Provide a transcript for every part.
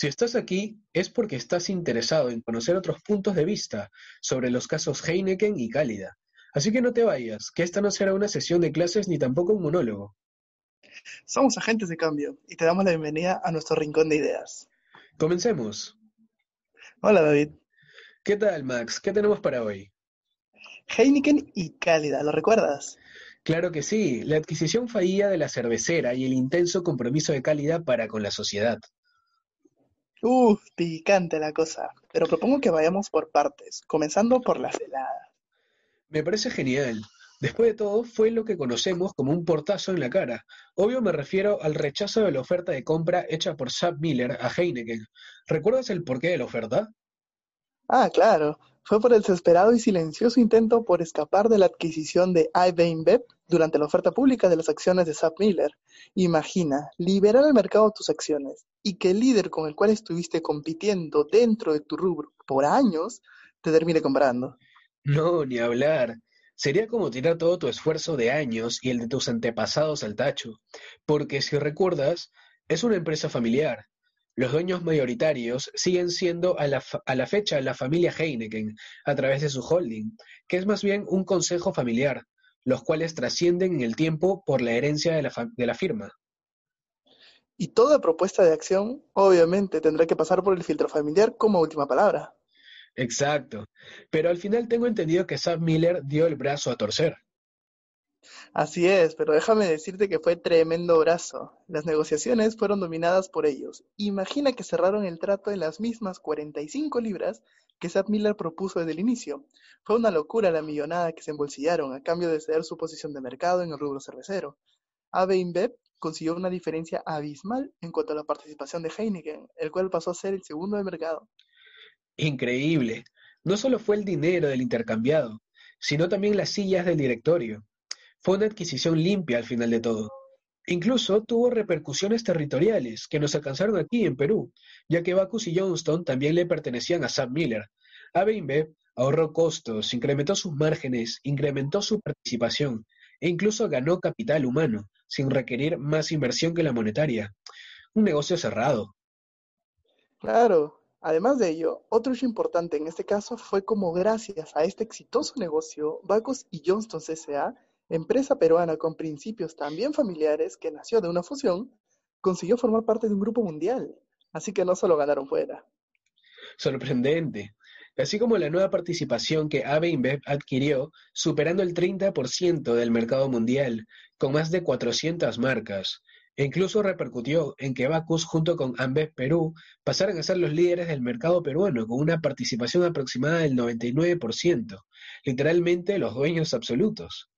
Si estás aquí es porque estás interesado en conocer otros puntos de vista sobre los casos Heineken y Cálida. Así que no te vayas, que esta no será una sesión de clases ni tampoco un monólogo. Somos agentes de cambio y te damos la bienvenida a nuestro rincón de ideas. Comencemos. Hola David. ¿Qué tal, Max? ¿Qué tenemos para hoy? Heineken y Cálida, ¿lo recuerdas? Claro que sí, la adquisición fallida de la cervecera y el intenso compromiso de Cálida para con la sociedad. Uf, picante la cosa. Pero propongo que vayamos por partes, comenzando por las heladas. Me parece genial. Después de todo, fue lo que conocemos como un portazo en la cara. Obvio me refiero al rechazo de la oferta de compra hecha por Sam Miller a Heineken. ¿Recuerdas el porqué de la oferta? Ah, claro. Fue por el desesperado y silencioso intento por escapar de la adquisición de IBM durante la oferta pública de las acciones de Sam Miller. Imagina, liberar al mercado tus acciones y que el líder con el cual estuviste compitiendo dentro de tu rubro por años te termine comprando. No, ni hablar. Sería como tirar todo tu esfuerzo de años y el de tus antepasados al tacho. Porque si recuerdas, es una empresa familiar. Los dueños mayoritarios siguen siendo a la, a la fecha la familia Heineken, a través de su holding, que es más bien un consejo familiar, los cuales trascienden en el tiempo por la herencia de la, de la firma. Y toda propuesta de acción, obviamente, tendrá que pasar por el filtro familiar como última palabra. Exacto. Pero al final tengo entendido que Sam Miller dio el brazo a torcer. Así es, pero déjame decirte que fue tremendo brazo. Las negociaciones fueron dominadas por ellos. Imagina que cerraron el trato en las mismas 45 libras que Sam Miller propuso desde el inicio. Fue una locura la millonada que se embolsillaron a cambio de ceder su posición de mercado en el rubro cervecero. AB InBev consiguió una diferencia abismal en cuanto a la participación de Heineken, el cual pasó a ser el segundo del mercado. Increíble. No solo fue el dinero del intercambiado, sino también las sillas del directorio. Fue una adquisición limpia al final de todo. Incluso tuvo repercusiones territoriales que nos alcanzaron aquí en Perú, ya que Bacchus y Johnston también le pertenecían a Sam Miller. AB ahorró costos, incrementó sus márgenes, incrementó su participación e incluso ganó capital humano, sin requerir más inversión que la monetaria. Un negocio cerrado. Claro, además de ello, otro hecho importante en este caso fue como gracias a este exitoso negocio, Bacos y Johnston CSA, empresa peruana con principios también familiares que nació de una fusión, consiguió formar parte de un grupo mundial. Así que no solo ganaron fuera. Sorprendente así como la nueva participación que AB InBev adquirió, superando el 30% del mercado mundial, con más de 400 marcas. E incluso repercutió en que Bacus junto con Ambev Perú pasaran a ser los líderes del mercado peruano con una participación aproximada del 99%, literalmente los dueños absolutos.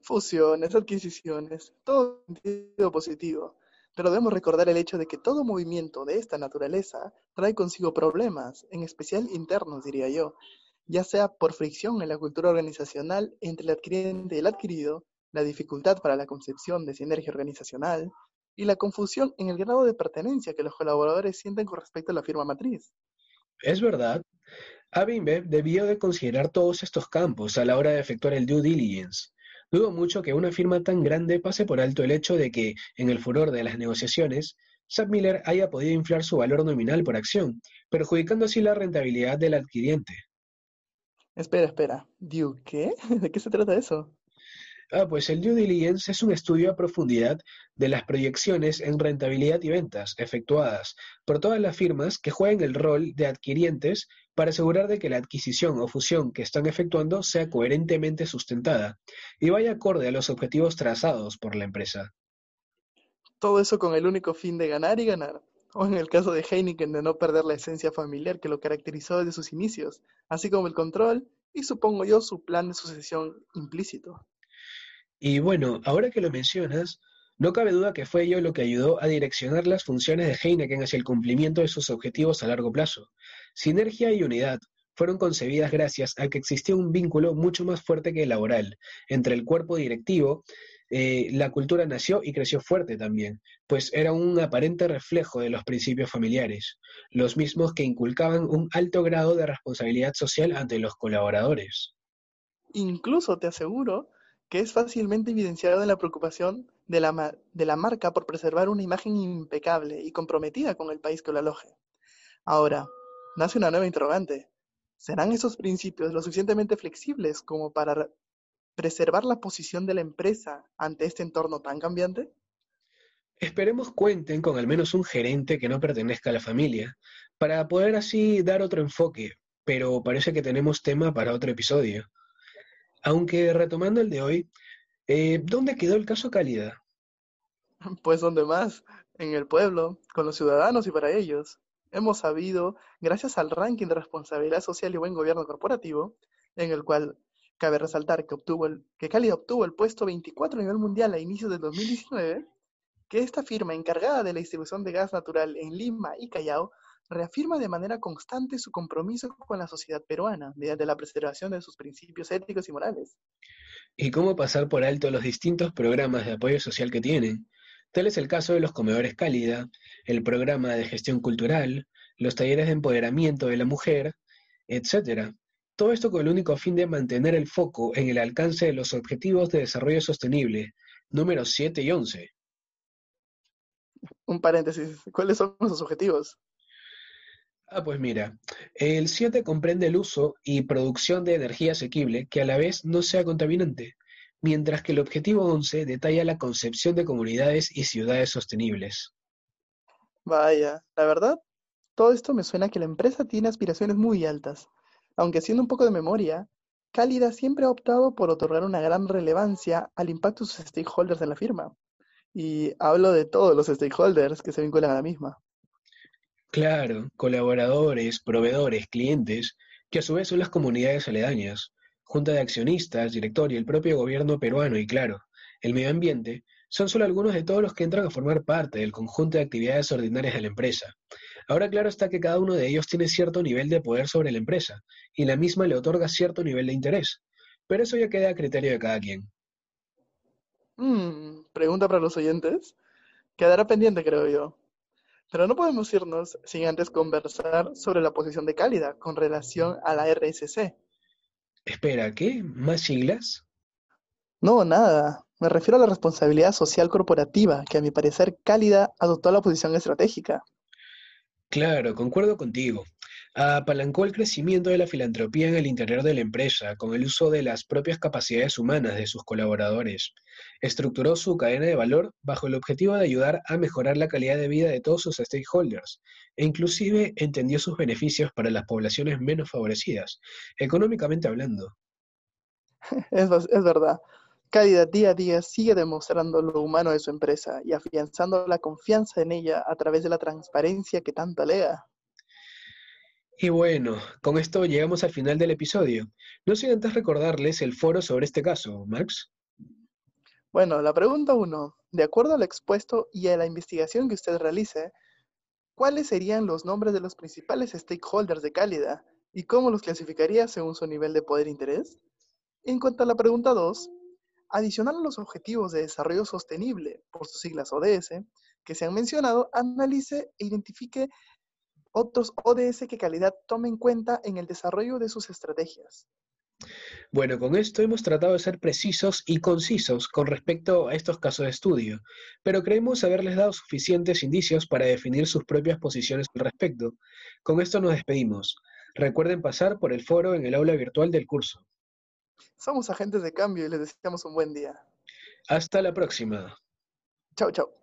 Fusiones, adquisiciones, todo sentido positivo. Pero debemos recordar el hecho de que todo movimiento de esta naturaleza trae consigo problemas, en especial internos, diría yo, ya sea por fricción en la cultura organizacional entre el adquiriente y el adquirido, la dificultad para la concepción de sinergia organizacional y la confusión en el grado de pertenencia que los colaboradores sienten con respecto a la firma matriz. Es verdad. Abimbe debió de considerar todos estos campos a la hora de efectuar el due diligence, Dudo mucho que una firma tan grande pase por alto el hecho de que, en el furor de las negociaciones, Sam Miller haya podido inflar su valor nominal por acción, perjudicando así la rentabilidad del adquiriente. Espera, espera. ¿Due qué? ¿De qué se trata eso? Ah, pues el due diligence es un estudio a profundidad de las proyecciones en rentabilidad y ventas efectuadas por todas las firmas que juegan el rol de adquirientes para asegurar de que la adquisición o fusión que están efectuando sea coherentemente sustentada y vaya acorde a los objetivos trazados por la empresa. Todo eso con el único fin de ganar y ganar. O en el caso de Heineken de no perder la esencia familiar que lo caracterizó desde sus inicios, así como el control y supongo yo su plan de sucesión implícito. Y bueno, ahora que lo mencionas, no cabe duda que fue ello lo que ayudó a direccionar las funciones de Heineken hacia el cumplimiento de sus objetivos a largo plazo. Sinergia y unidad fueron concebidas gracias a que existía un vínculo mucho más fuerte que el laboral entre el cuerpo directivo. Eh, la cultura nació y creció fuerte también, pues era un aparente reflejo de los principios familiares, los mismos que inculcaban un alto grado de responsabilidad social ante los colaboradores. Incluso te aseguro que es fácilmente evidenciado en la preocupación de la, de la marca por preservar una imagen impecable y comprometida con el país que lo aloje. Ahora, nace una nueva interrogante. ¿Serán esos principios lo suficientemente flexibles como para preservar la posición de la empresa ante este entorno tan cambiante? Esperemos cuenten con al menos un gerente que no pertenezca a la familia, para poder así dar otro enfoque, pero parece que tenemos tema para otro episodio. Aunque retomando el de hoy, eh, ¿dónde quedó el caso Cálida? Pues donde más, en el pueblo, con los ciudadanos y para ellos. Hemos sabido, gracias al ranking de responsabilidad social y buen gobierno corporativo, en el cual cabe resaltar que, obtuvo el, que Cálida obtuvo el puesto 24 a nivel mundial a inicios del 2019, que esta firma encargada de la distribución de gas natural en Lima y Callao reafirma de manera constante su compromiso con la sociedad peruana mediante la preservación de sus principios éticos y morales. ¿Y cómo pasar por alto los distintos programas de apoyo social que tienen? Tal es el caso de los comedores Cálida, el programa de gestión cultural, los talleres de empoderamiento de la mujer, etc. Todo esto con el único fin de mantener el foco en el alcance de los Objetivos de Desarrollo Sostenible, números 7 y 11. Un paréntesis, ¿cuáles son esos objetivos? Ah, pues mira, el 7 comprende el uso y producción de energía asequible que a la vez no sea contaminante, mientras que el objetivo 11 detalla la concepción de comunidades y ciudades sostenibles. Vaya, la verdad, todo esto me suena a que la empresa tiene aspiraciones muy altas, aunque haciendo un poco de memoria, Cálida siempre ha optado por otorgar una gran relevancia al impacto de sus stakeholders en la firma. Y hablo de todos los stakeholders que se vinculan a la misma. Claro, colaboradores, proveedores, clientes, que a su vez son las comunidades aledañas, junta de accionistas, directorio, el propio gobierno peruano y claro, el medio ambiente, son solo algunos de todos los que entran a formar parte del conjunto de actividades ordinarias de la empresa. Ahora claro está que cada uno de ellos tiene cierto nivel de poder sobre la empresa, y la misma le otorga cierto nivel de interés, pero eso ya queda a criterio de cada quien. Mm, pregunta para los oyentes. Quedará pendiente, creo yo. Pero no podemos irnos sin antes conversar sobre la posición de Cálida con relación a la RSC. Espera, ¿qué? ¿Más siglas? No, nada. Me refiero a la responsabilidad social corporativa, que a mi parecer Cálida adoptó la posición estratégica. Claro, concuerdo contigo. Apalancó el crecimiento de la filantropía en el interior de la empresa con el uso de las propias capacidades humanas de sus colaboradores. Estructuró su cadena de valor bajo el objetivo de ayudar a mejorar la calidad de vida de todos sus stakeholders e inclusive entendió sus beneficios para las poblaciones menos favorecidas, económicamente hablando. Es, verdad. Cálida día a día sigue demostrando lo humano de su empresa y afianzando la confianza en ella a través de la transparencia que tanto alega. Y bueno, con esto llegamos al final del episodio. No sin antes recordarles el foro sobre este caso, Max. Bueno, la pregunta uno. De acuerdo al expuesto y a la investigación que usted realice, ¿cuáles serían los nombres de los principales stakeholders de Cálida y cómo los clasificaría según su nivel de poder e interés? En cuanto a la pregunta 2, Adicional a los Objetivos de Desarrollo Sostenible, por sus siglas ODS, que se han mencionado, analice e identifique otros ODS que calidad tome en cuenta en el desarrollo de sus estrategias. Bueno, con esto hemos tratado de ser precisos y concisos con respecto a estos casos de estudio, pero creemos haberles dado suficientes indicios para definir sus propias posiciones al respecto. Con esto nos despedimos. Recuerden pasar por el foro en el aula virtual del curso. Somos agentes de cambio y les deseamos un buen día. Hasta la próxima. Chao, chao.